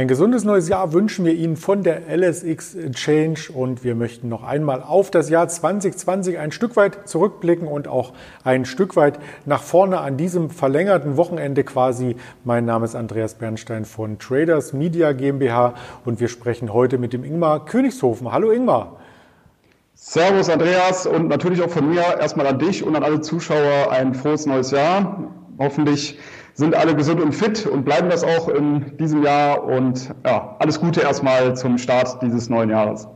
Ein gesundes neues Jahr wünschen wir Ihnen von der LSX Change und wir möchten noch einmal auf das Jahr 2020 ein Stück weit zurückblicken und auch ein Stück weit nach vorne an diesem verlängerten Wochenende quasi. Mein Name ist Andreas Bernstein von Traders Media GmbH und wir sprechen heute mit dem Ingmar Königshofen. Hallo Ingmar. Servus Andreas und natürlich auch von mir erstmal an dich und an alle Zuschauer ein frohes neues Jahr. Hoffentlich sind alle gesund und fit und bleiben das auch in diesem Jahr. Und ja, alles Gute erstmal zum Start dieses neuen Jahres.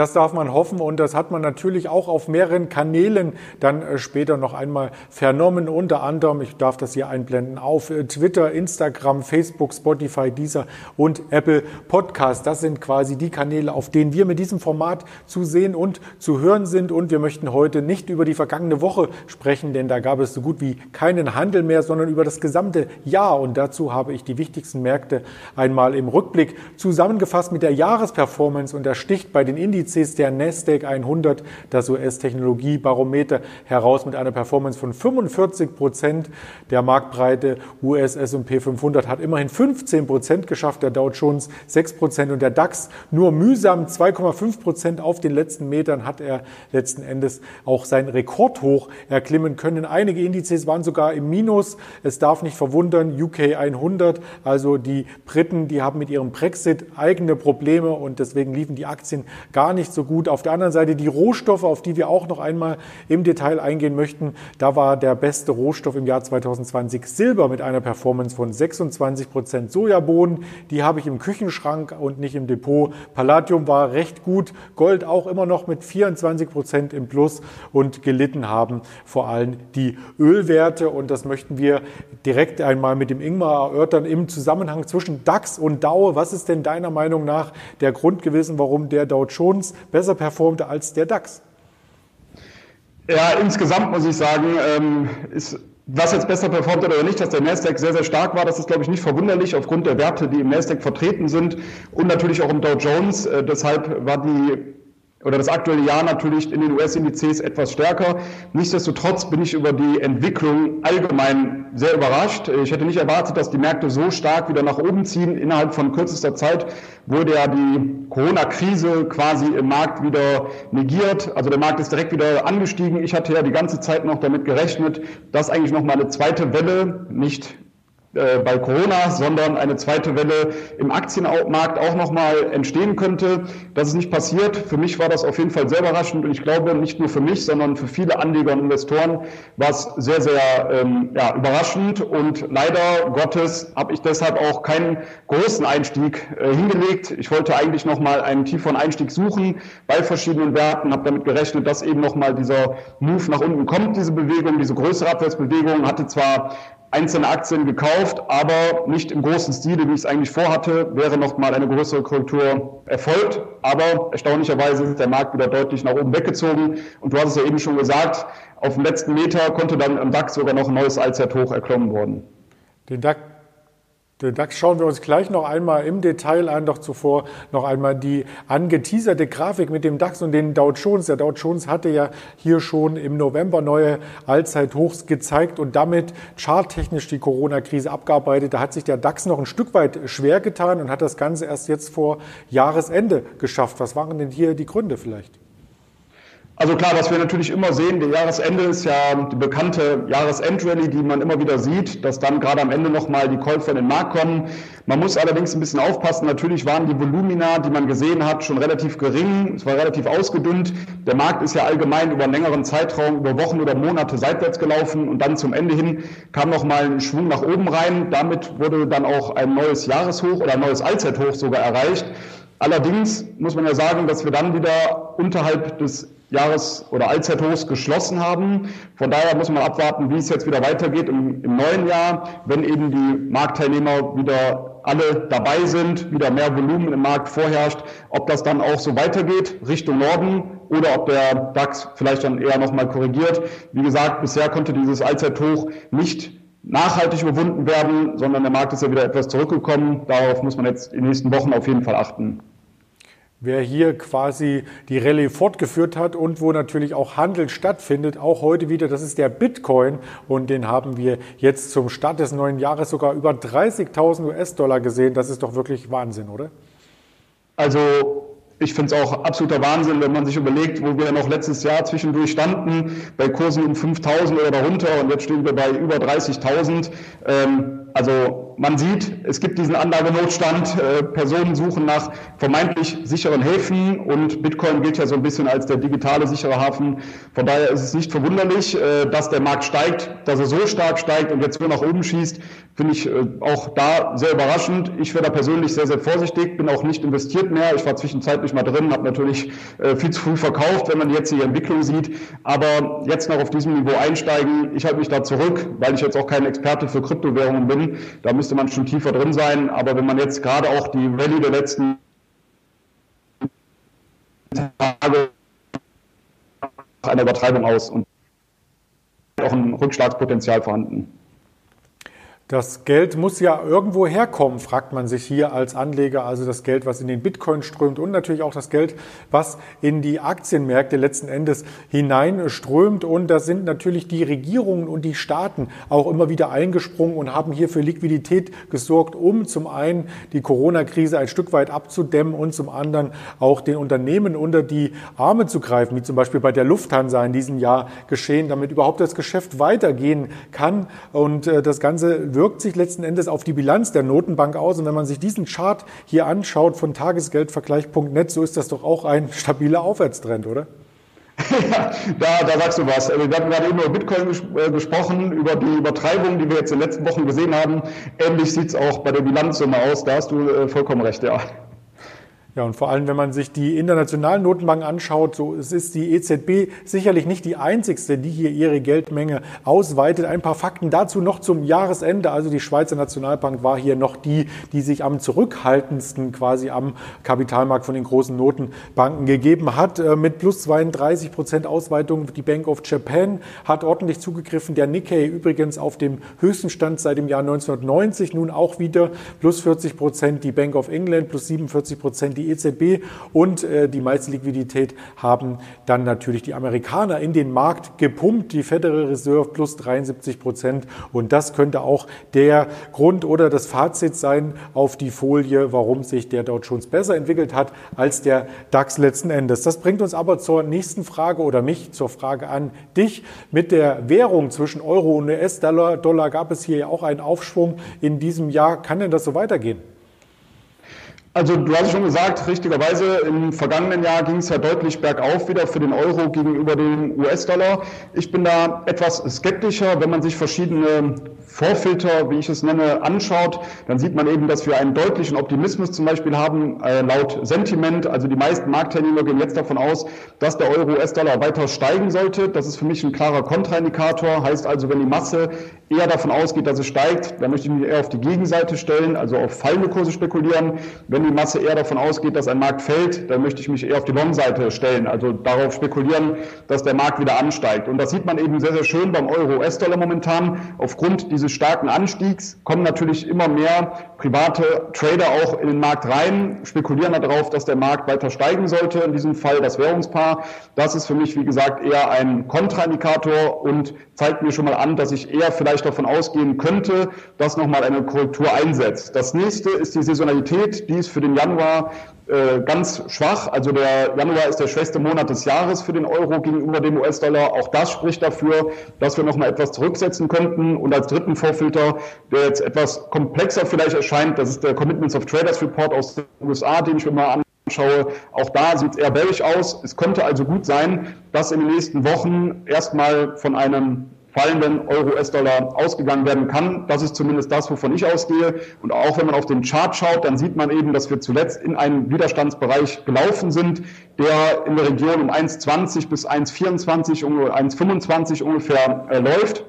Das darf man hoffen und das hat man natürlich auch auf mehreren Kanälen dann äh, später noch einmal vernommen. Unter anderem, ich darf das hier einblenden, auf äh, Twitter, Instagram, Facebook, Spotify, Deezer und Apple Podcast. Das sind quasi die Kanäle, auf denen wir mit diesem Format zu sehen und zu hören sind. Und wir möchten heute nicht über die vergangene Woche sprechen, denn da gab es so gut wie keinen Handel mehr, sondern über das gesamte Jahr. Und dazu habe ich die wichtigsten Märkte einmal im Rückblick zusammengefasst mit der Jahresperformance und der sticht bei den Indizes Indizes der Nasdaq 100, das US-Technologiebarometer, heraus mit einer Performance von 45 Prozent. Der Marktbreite US S&P 500 hat immerhin 15 Prozent geschafft, der Dow Jones 6 Prozent und der DAX nur mühsam 2,5 Prozent auf den letzten Metern hat er letzten Endes auch sein Rekordhoch erklimmen können. Einige Indizes waren sogar im Minus. Es darf nicht verwundern, UK 100, also die Briten, die haben mit ihrem Brexit eigene Probleme und deswegen liefen die Aktien gar gar nicht so gut. Auf der anderen Seite die Rohstoffe, auf die wir auch noch einmal im Detail eingehen möchten. Da war der beste Rohstoff im Jahr 2020 Silber mit einer Performance von 26 Prozent. Sojabohnen, die habe ich im Küchenschrank und nicht im Depot. Palladium war recht gut. Gold auch immer noch mit 24 Prozent im Plus und gelitten haben vor allem die Ölwerte. Und das möchten wir direkt einmal mit dem Ingmar erörtern im Zusammenhang zwischen DAX und DAO. Was ist denn deiner Meinung nach der Grund gewesen, warum der Dow Jones uns besser performte als der DAX. Ja, insgesamt muss ich sagen, ähm, ist was jetzt besser performt hat oder nicht, dass der Nasdaq sehr, sehr stark war, das ist, glaube ich, nicht verwunderlich aufgrund der Werte, die im Nasdaq vertreten sind und natürlich auch im Dow Jones. Äh, deshalb war die oder das aktuelle Jahr natürlich in den US-Indizes etwas stärker. Nichtsdestotrotz bin ich über die Entwicklung allgemein sehr überrascht. Ich hätte nicht erwartet, dass die Märkte so stark wieder nach oben ziehen. Innerhalb von kürzester Zeit wurde ja die Corona-Krise quasi im Markt wieder negiert. Also der Markt ist direkt wieder angestiegen. Ich hatte ja die ganze Zeit noch damit gerechnet, dass eigentlich noch mal eine zweite Welle, nicht bei Corona, sondern eine zweite Welle im Aktienmarkt auch nochmal entstehen könnte. Das ist nicht passiert. Für mich war das auf jeden Fall sehr überraschend und ich glaube nicht nur für mich, sondern für viele Anleger und Investoren war es sehr, sehr ähm, ja, überraschend und leider Gottes habe ich deshalb auch keinen großen Einstieg äh, hingelegt. Ich wollte eigentlich nochmal einen tieferen Einstieg suchen bei verschiedenen Werten, habe damit gerechnet, dass eben nochmal dieser Move nach unten kommt, diese Bewegung, diese größere Abwärtsbewegung, hatte zwar einzelne Aktien gekauft, aber nicht im großen Stile, wie ich es eigentlich vorhatte, wäre noch mal eine größere Korrektur erfolgt. Aber erstaunlicherweise ist der Markt wieder deutlich nach oben weggezogen. Und du hast es ja eben schon gesagt, auf dem letzten Meter konnte dann im DAX sogar noch ein neues Allzeithoch erklommen worden. Den DAX den DAX schauen wir uns gleich noch einmal im Detail an, doch zuvor noch einmal die angeteaserte Grafik mit dem DAX und den Dow Jones. Der Dow Jones hatte ja hier schon im November neue Allzeithochs gezeigt und damit charttechnisch die Corona-Krise abgearbeitet. Da hat sich der DAX noch ein Stück weit schwer getan und hat das Ganze erst jetzt vor Jahresende geschafft. Was waren denn hier die Gründe vielleicht? Also klar, was wir natürlich immer sehen, der Jahresende ist ja die bekannte Jahresendrallye, die man immer wieder sieht, dass dann gerade am Ende nochmal die Käufer in den Markt kommen. Man muss allerdings ein bisschen aufpassen. Natürlich waren die Volumina, die man gesehen hat, schon relativ gering. Es war relativ ausgedünnt. Der Markt ist ja allgemein über einen längeren Zeitraum, über Wochen oder Monate seitwärts gelaufen und dann zum Ende hin kam nochmal ein Schwung nach oben rein. Damit wurde dann auch ein neues Jahreshoch oder ein neues Allzeithoch sogar erreicht. Allerdings muss man ja sagen, dass wir dann wieder unterhalb des Jahres- oder Allzeithochs geschlossen haben. Von daher muss man abwarten, wie es jetzt wieder weitergeht im, im, neuen Jahr, wenn eben die Marktteilnehmer wieder alle dabei sind, wieder mehr Volumen im Markt vorherrscht, ob das dann auch so weitergeht Richtung Norden oder ob der DAX vielleicht dann eher nochmal korrigiert. Wie gesagt, bisher konnte dieses Allzeithoch nicht nachhaltig überwunden werden, sondern der Markt ist ja wieder etwas zurückgekommen. Darauf muss man jetzt in den nächsten Wochen auf jeden Fall achten. Wer hier quasi die Rallye fortgeführt hat und wo natürlich auch Handel stattfindet, auch heute wieder, das ist der Bitcoin und den haben wir jetzt zum Start des neuen Jahres sogar über 30.000 US-Dollar gesehen. Das ist doch wirklich Wahnsinn, oder? Also ich finde es auch absoluter Wahnsinn, wenn man sich überlegt, wo wir noch letztes Jahr zwischendurch standen, bei Kursen um 5.000 oder darunter und jetzt stehen wir bei über 30.000. Ähm, also man sieht, es gibt diesen Anlagenotstand, äh, Personen suchen nach vermeintlich sicheren Häfen und Bitcoin gilt ja so ein bisschen als der digitale sichere Hafen. Von daher ist es nicht verwunderlich, äh, dass der Markt steigt, dass er so stark steigt und jetzt nur nach oben schießt, finde ich äh, auch da sehr überraschend. Ich wäre da persönlich sehr, sehr vorsichtig, bin auch nicht investiert mehr. Ich war zwischenzeitlich mal drin, habe natürlich äh, viel zu früh verkauft, wenn man jetzt die Entwicklung sieht. Aber jetzt noch auf diesem Niveau einsteigen, ich halte mich da zurück, weil ich jetzt auch kein Experte für Kryptowährungen bin. Da müsste man schon tiefer drin sein. Aber wenn man jetzt gerade auch die Rallye der letzten Tage einer Übertreibung aus und auch ein Rückschlagspotenzial vorhanden. Das Geld muss ja irgendwo herkommen, fragt man sich hier als Anleger. Also das Geld, was in den Bitcoin strömt und natürlich auch das Geld, was in die Aktienmärkte letzten Endes hineinströmt. Und da sind natürlich die Regierungen und die Staaten auch immer wieder eingesprungen und haben hier für Liquidität gesorgt, um zum einen die Corona-Krise ein Stück weit abzudämmen und zum anderen auch den Unternehmen unter die Arme zu greifen, wie zum Beispiel bei der Lufthansa in diesem Jahr geschehen, damit überhaupt das Geschäft weitergehen kann. Und äh, das Ganze wirkt sich letzten Endes auf die Bilanz der Notenbank aus. Und wenn man sich diesen Chart hier anschaut von tagesgeldvergleich.net, so ist das doch auch ein stabiler Aufwärtstrend, oder? Ja, da, da sagst du was. Wir hatten gerade eben über Bitcoin ges äh, gesprochen, über die Übertreibung, die wir jetzt in den letzten Wochen gesehen haben. Ähnlich sieht es auch bei der Bilanzsumme aus. Da hast du äh, vollkommen recht, ja. Ja, und vor allem, wenn man sich die internationalen Notenbanken anschaut, so es ist die EZB sicherlich nicht die einzigste, die hier ihre Geldmenge ausweitet. Ein paar Fakten dazu noch zum Jahresende. Also die Schweizer Nationalbank war hier noch die, die sich am zurückhaltendsten quasi am Kapitalmarkt von den großen Notenbanken gegeben hat. Äh, mit plus 32 Prozent Ausweitung. Die Bank of Japan hat ordentlich zugegriffen. Der Nikkei übrigens auf dem höchsten Stand seit dem Jahr 1990 nun auch wieder plus 40 Prozent. Die Bank of England plus 47 Prozent die EZB und äh, die meiste Liquidität haben dann natürlich die Amerikaner in den Markt gepumpt, die Federal Reserve plus 73 Prozent. Und das könnte auch der Grund oder das Fazit sein auf die Folie, warum sich der Dow Jones besser entwickelt hat als der DAX letzten Endes. Das bringt uns aber zur nächsten Frage oder mich zur Frage an dich. Mit der Währung zwischen Euro und US-Dollar Dollar gab es hier ja auch einen Aufschwung in diesem Jahr. Kann denn das so weitergehen? Also du hast schon gesagt, richtigerweise, im vergangenen Jahr ging es ja deutlich bergauf wieder für den Euro gegenüber dem US-Dollar. Ich bin da etwas skeptischer, wenn man sich verschiedene Vorfilter, wie ich es nenne, anschaut, dann sieht man eben, dass wir einen deutlichen Optimismus zum Beispiel haben, äh, laut Sentiment. Also die meisten Marktteilnehmer gehen jetzt davon aus, dass der Euro-US-Dollar weiter steigen sollte. Das ist für mich ein klarer Kontraindikator. Heißt also, wenn die Masse eher davon ausgeht, dass es steigt, dann möchte ich mich eher auf die Gegenseite stellen, also auf fallende Kurse spekulieren. Wenn die Masse eher davon ausgeht, dass ein Markt fällt, dann möchte ich mich eher auf die Long-Seite stellen, also darauf spekulieren, dass der Markt wieder ansteigt. Und das sieht man eben sehr, sehr schön beim Euro-US-Dollar momentan. Aufgrund dieses starken Anstiegs kommen natürlich immer mehr private Trader auch in den Markt rein, spekulieren darauf, dass der Markt weiter steigen sollte. In diesem Fall das Währungspaar. Das ist für mich, wie gesagt, eher ein Kontraindikator und zeigt mir schon mal an, dass ich eher vielleicht davon ausgehen könnte, dass nochmal eine Korrektur einsetzt. Das nächste ist die Saisonalität, die ist für den Januar äh, ganz schwach. Also der Januar ist der schwächste Monat des Jahres für den Euro gegenüber dem US-Dollar. Auch das spricht dafür, dass wir nochmal etwas zurücksetzen könnten. Und als dritten Vorfilter, der jetzt etwas komplexer vielleicht erscheint, das ist der Commitments of Traders Report aus den USA, den ich mir mal anschaue. Auch da sieht es eher bärig aus. Es könnte also gut sein, dass in den nächsten Wochen erstmal von einem fallenden Euro-US-Dollar ausgegangen werden kann. Das ist zumindest das, wovon ich ausgehe. Und auch wenn man auf den Chart schaut, dann sieht man eben, dass wir zuletzt in einen Widerstandsbereich gelaufen sind, der in der Region um 1,20 bis 1,24, 1,25 ungefähr äh, läuft.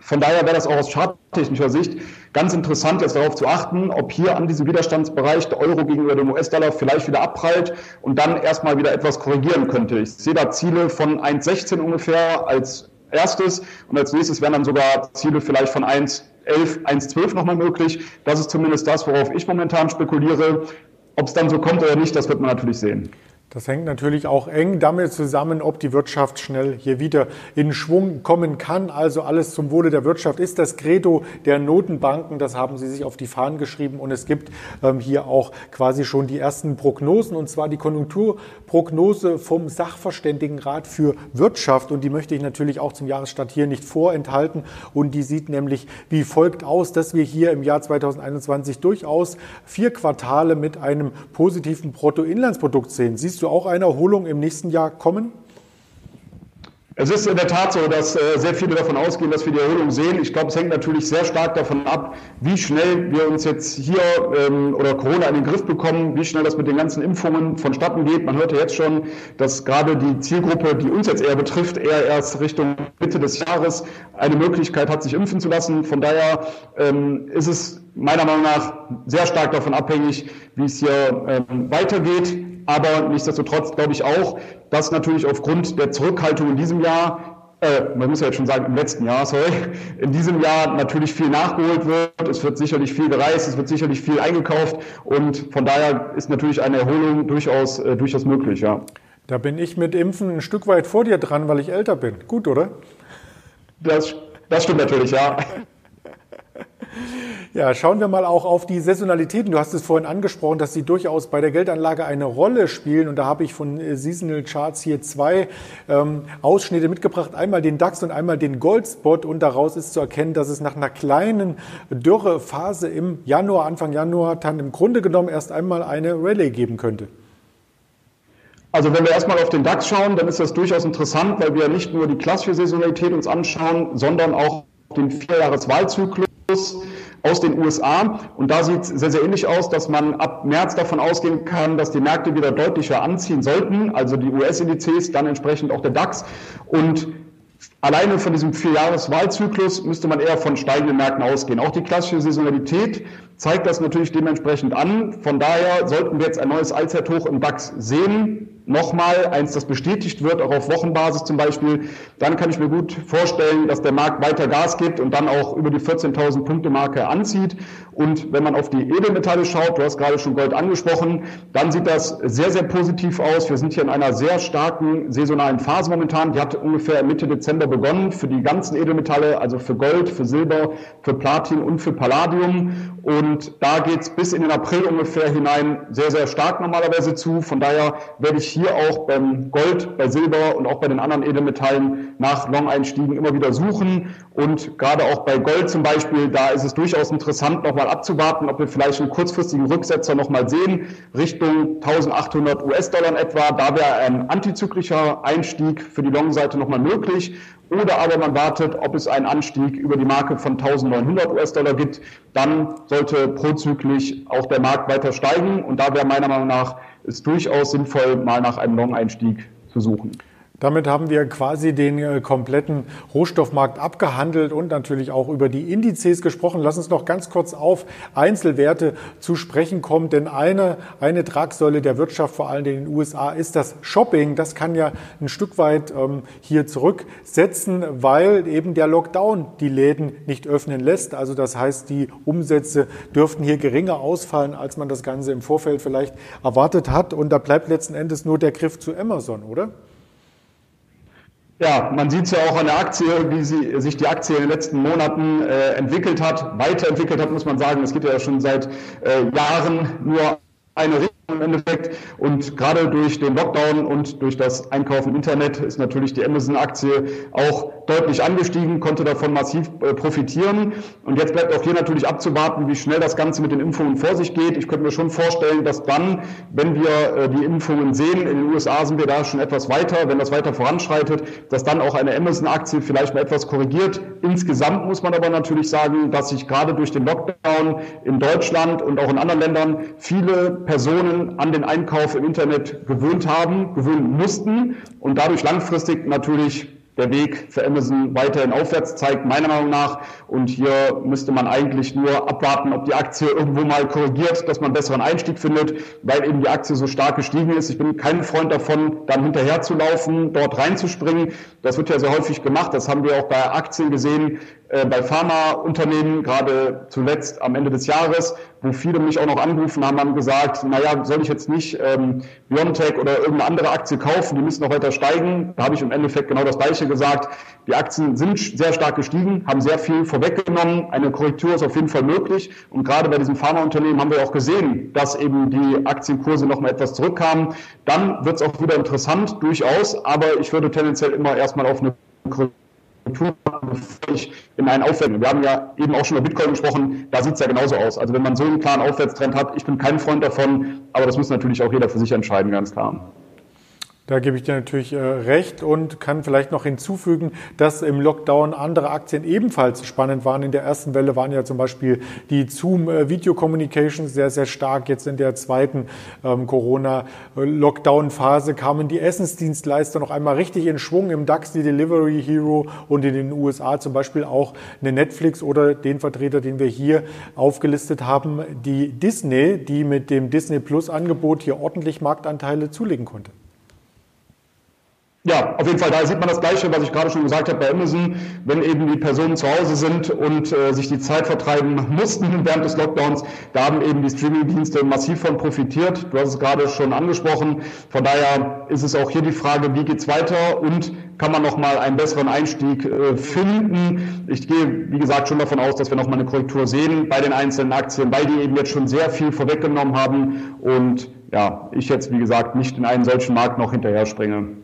Von daher wäre das auch aus charttechnischer Sicht ganz interessant, jetzt darauf zu achten, ob hier an diesem Widerstandsbereich der Euro gegenüber dem US-Dollar vielleicht wieder abprallt und dann erstmal wieder etwas korrigieren könnte. Ich sehe da Ziele von 1,16 ungefähr als erstes und als nächstes wären dann sogar Ziele vielleicht von 1,11, 1,12 nochmal möglich. Das ist zumindest das, worauf ich momentan spekuliere. Ob es dann so kommt oder nicht, das wird man natürlich sehen. Das hängt natürlich auch eng damit zusammen, ob die Wirtschaft schnell hier wieder in Schwung kommen kann. Also alles zum Wohle der Wirtschaft ist das Credo der Notenbanken. Das haben sie sich auf die Fahnen geschrieben. Und es gibt ähm, hier auch quasi schon die ersten Prognosen, und zwar die Konjunkturprognose vom Sachverständigenrat für Wirtschaft. Und die möchte ich natürlich auch zum Jahresstart hier nicht vorenthalten. Und die sieht nämlich wie folgt aus, dass wir hier im Jahr 2021 durchaus vier Quartale mit einem positiven Bruttoinlandsprodukt sehen. Siehst Siehst du auch eine Erholung im nächsten Jahr kommen? Es ist in der Tat so, dass äh, sehr viele davon ausgehen, dass wir die Erholung sehen. Ich glaube, es hängt natürlich sehr stark davon ab, wie schnell wir uns jetzt hier ähm, oder Corona in den Griff bekommen, wie schnell das mit den ganzen Impfungen vonstatten geht. Man hört ja jetzt schon, dass gerade die Zielgruppe, die uns jetzt eher betrifft, eher erst Richtung Mitte des Jahres eine Möglichkeit hat, sich impfen zu lassen. Von daher ähm, ist es meiner Meinung nach sehr stark davon abhängig, wie es hier ähm, weitergeht. Aber nichtsdestotrotz glaube ich auch, dass natürlich aufgrund der Zurückhaltung in diesem Jahr äh, man muss ja jetzt schon sagen, im letzten Jahr, sorry, in diesem Jahr natürlich viel nachgeholt wird. Es wird sicherlich viel gereist, es wird sicherlich viel eingekauft und von daher ist natürlich eine Erholung durchaus, äh, durchaus möglich, ja. Da bin ich mit Impfen ein Stück weit vor dir dran, weil ich älter bin. Gut, oder? Das, das stimmt natürlich, ja. Ja, schauen wir mal auch auf die Saisonalitäten. Du hast es vorhin angesprochen, dass sie durchaus bei der Geldanlage eine Rolle spielen. Und da habe ich von äh, Seasonal Charts hier zwei ähm, Ausschnitte mitgebracht. Einmal den DAX und einmal den Goldspot. Und daraus ist zu erkennen, dass es nach einer kleinen Dürrephase im Januar, Anfang Januar, dann im Grunde genommen erst einmal eine Rallye geben könnte. Also wenn wir erstmal auf den DAX schauen, dann ist das durchaus interessant, weil wir nicht nur die klassische Saisonalität uns anschauen, sondern auch den Vierjahreswahlzyklus aus den USA. Und da sieht es sehr, sehr ähnlich aus, dass man ab März davon ausgehen kann, dass die Märkte wieder deutlicher anziehen sollten, also die US-Indizes, dann entsprechend auch der DAX. Und Alleine von diesem Vierjahres-Wahlzyklus müsste man eher von steigenden Märkten ausgehen. Auch die klassische Saisonalität zeigt das natürlich dementsprechend an. Von daher sollten wir jetzt ein neues Allzeithoch im DAX sehen nochmal, eins, das bestätigt wird, auch auf Wochenbasis zum Beispiel, dann kann ich mir gut vorstellen, dass der Markt weiter Gas gibt und dann auch über die 14.000 Punkte Marke anzieht. Und wenn man auf die Edelmetalle schaut, du hast gerade schon Gold angesprochen, dann sieht das sehr, sehr positiv aus. Wir sind hier in einer sehr starken saisonalen Phase momentan. Die hat ungefähr Mitte Dezember begonnen für die ganzen Edelmetalle, also für Gold, für Silber, für Platin und für Palladium. Und da geht's bis in den April ungefähr hinein sehr, sehr stark normalerweise zu. Von daher werde ich hier auch beim Gold, bei Silber und auch bei den anderen Edelmetallen nach Long-Einstiegen immer wieder suchen. Und gerade auch bei Gold zum Beispiel, da ist es durchaus interessant, nochmal abzuwarten, ob wir vielleicht einen kurzfristigen Rücksetzer nochmal sehen, Richtung 1800 US-Dollar etwa. Da wäre ein antizyklischer Einstieg für die Long-Seite nochmal möglich. Oder aber man wartet, ob es einen Anstieg über die Marke von 1900 US-Dollar gibt. Dann sollte prozyklisch auch der Markt weiter steigen. Und da wäre meiner Meinung nach es durchaus sinnvoll, mal nach einem Long-Einstieg zu suchen. Damit haben wir quasi den äh, kompletten Rohstoffmarkt abgehandelt und natürlich auch über die Indizes gesprochen. Lass uns noch ganz kurz auf Einzelwerte zu sprechen kommen, denn eine, eine Tragsäule der Wirtschaft, vor allem in den USA, ist das Shopping. Das kann ja ein Stück weit ähm, hier zurücksetzen, weil eben der Lockdown die Läden nicht öffnen lässt. Also das heißt, die Umsätze dürften hier geringer ausfallen, als man das Ganze im Vorfeld vielleicht erwartet hat. Und da bleibt letzten Endes nur der Griff zu Amazon, oder? Ja, man sieht es ja auch an der Aktie, wie sie, sich die Aktie in den letzten Monaten äh, entwickelt hat, weiterentwickelt hat, muss man sagen. Es geht ja schon seit äh, Jahren nur eine Richtung im Endeffekt. Und gerade durch den Lockdown und durch das Einkaufen im Internet ist natürlich die Amazon-Aktie auch deutlich angestiegen, konnte davon massiv äh, profitieren. Und jetzt bleibt auch hier natürlich abzuwarten, wie schnell das Ganze mit den Impfungen vor sich geht. Ich könnte mir schon vorstellen, dass dann, wenn wir äh, die Impfungen sehen, in den USA sind wir da schon etwas weiter, wenn das weiter voranschreitet, dass dann auch eine Amazon-Aktie vielleicht mal etwas korrigiert. Insgesamt muss man aber natürlich sagen, dass sich gerade durch den Lockdown in Deutschland und auch in anderen Ländern viele Personen an den Einkauf im Internet gewöhnt haben, gewöhnen mussten und dadurch langfristig natürlich der Weg für Amazon weiterhin aufwärts zeigt, meiner Meinung nach. Und hier müsste man eigentlich nur abwarten, ob die Aktie irgendwo mal korrigiert, dass man besseren Einstieg findet, weil eben die Aktie so stark gestiegen ist. Ich bin kein Freund davon, dann hinterher zu laufen, dort reinzuspringen. Das wird ja sehr häufig gemacht. Das haben wir auch bei Aktien gesehen, äh, bei Pharmaunternehmen, gerade zuletzt am Ende des Jahres, wo viele mich auch noch angerufen haben, haben gesagt, naja, soll ich jetzt nicht ähm, Biontech oder irgendeine andere Aktie kaufen, die müssen noch weiter steigen. Da habe ich im Endeffekt genau das Gleiche gesagt. Die Aktien sind sehr stark gestiegen, haben sehr viel vorweggenommen. Eine Korrektur ist auf jeden Fall möglich. Und gerade bei diesem Pharmaunternehmen haben wir auch gesehen, dass eben die Aktienkurse noch mal etwas zurückkamen. Dann wird es auch wieder interessant, durchaus. Aber ich würde tendenziell immer erstmal auf eine Korrektur in einen Aufwärts. Wir haben ja eben auch schon über Bitcoin gesprochen, da sieht es ja genauso aus. Also wenn man so einen klaren Aufwärtstrend hat, ich bin kein Freund davon, aber das muss natürlich auch jeder für sich entscheiden, ganz klar. Da gebe ich dir natürlich äh, recht und kann vielleicht noch hinzufügen, dass im Lockdown andere Aktien ebenfalls spannend waren. In der ersten Welle waren ja zum Beispiel die Zoom äh, Video Communications sehr, sehr stark. Jetzt in der zweiten ähm, Corona-Lockdown-Phase kamen die Essensdienstleister noch einmal richtig in Schwung. Im DAX die Delivery Hero und in den USA zum Beispiel auch eine Netflix oder den Vertreter, den wir hier aufgelistet haben, die Disney, die mit dem Disney Plus Angebot hier ordentlich Marktanteile zulegen konnte. Ja, auf jeden Fall, da sieht man das Gleiche, was ich gerade schon gesagt habe bei Amazon. Wenn eben die Personen zu Hause sind und äh, sich die Zeit vertreiben mussten während des Lockdowns, da haben eben die Streaming-Dienste massiv von profitiert. Du hast es gerade schon angesprochen. Von daher ist es auch hier die Frage, wie geht's weiter und kann man nochmal einen besseren Einstieg äh, finden. Ich gehe, wie gesagt, schon davon aus, dass wir nochmal eine Korrektur sehen bei den einzelnen Aktien, weil die eben jetzt schon sehr viel vorweggenommen haben und ja, ich jetzt, wie gesagt, nicht in einen solchen Markt noch hinterher springe.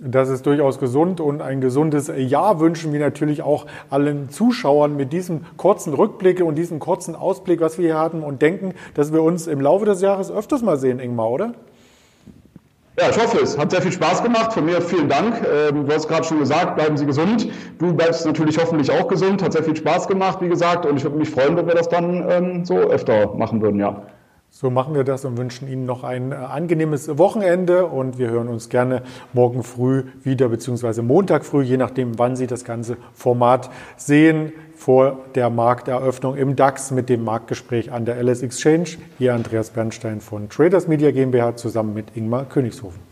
Das ist durchaus gesund und ein gesundes Jahr wünschen wir natürlich auch allen Zuschauern mit diesem kurzen Rückblick und diesem kurzen Ausblick, was wir hier hatten und denken, dass wir uns im Laufe des Jahres öfters mal sehen, Ingmar, oder? Ja, ich hoffe es. Hat sehr viel Spaß gemacht. Von mir vielen Dank. Ähm, du hast gerade schon gesagt, bleiben Sie gesund. Du bleibst natürlich hoffentlich auch gesund. Hat sehr viel Spaß gemacht, wie gesagt. Und ich würde mich freuen, wenn wir das dann ähm, so öfter machen würden, ja. So machen wir das und wünschen Ihnen noch ein äh, angenehmes Wochenende und wir hören uns gerne morgen früh wieder, beziehungsweise Montag früh, je nachdem, wann Sie das ganze Format sehen, vor der Markteröffnung im DAX mit dem Marktgespräch an der LS Exchange. Hier Andreas Bernstein von Traders Media GmbH zusammen mit Ingmar Königshofen.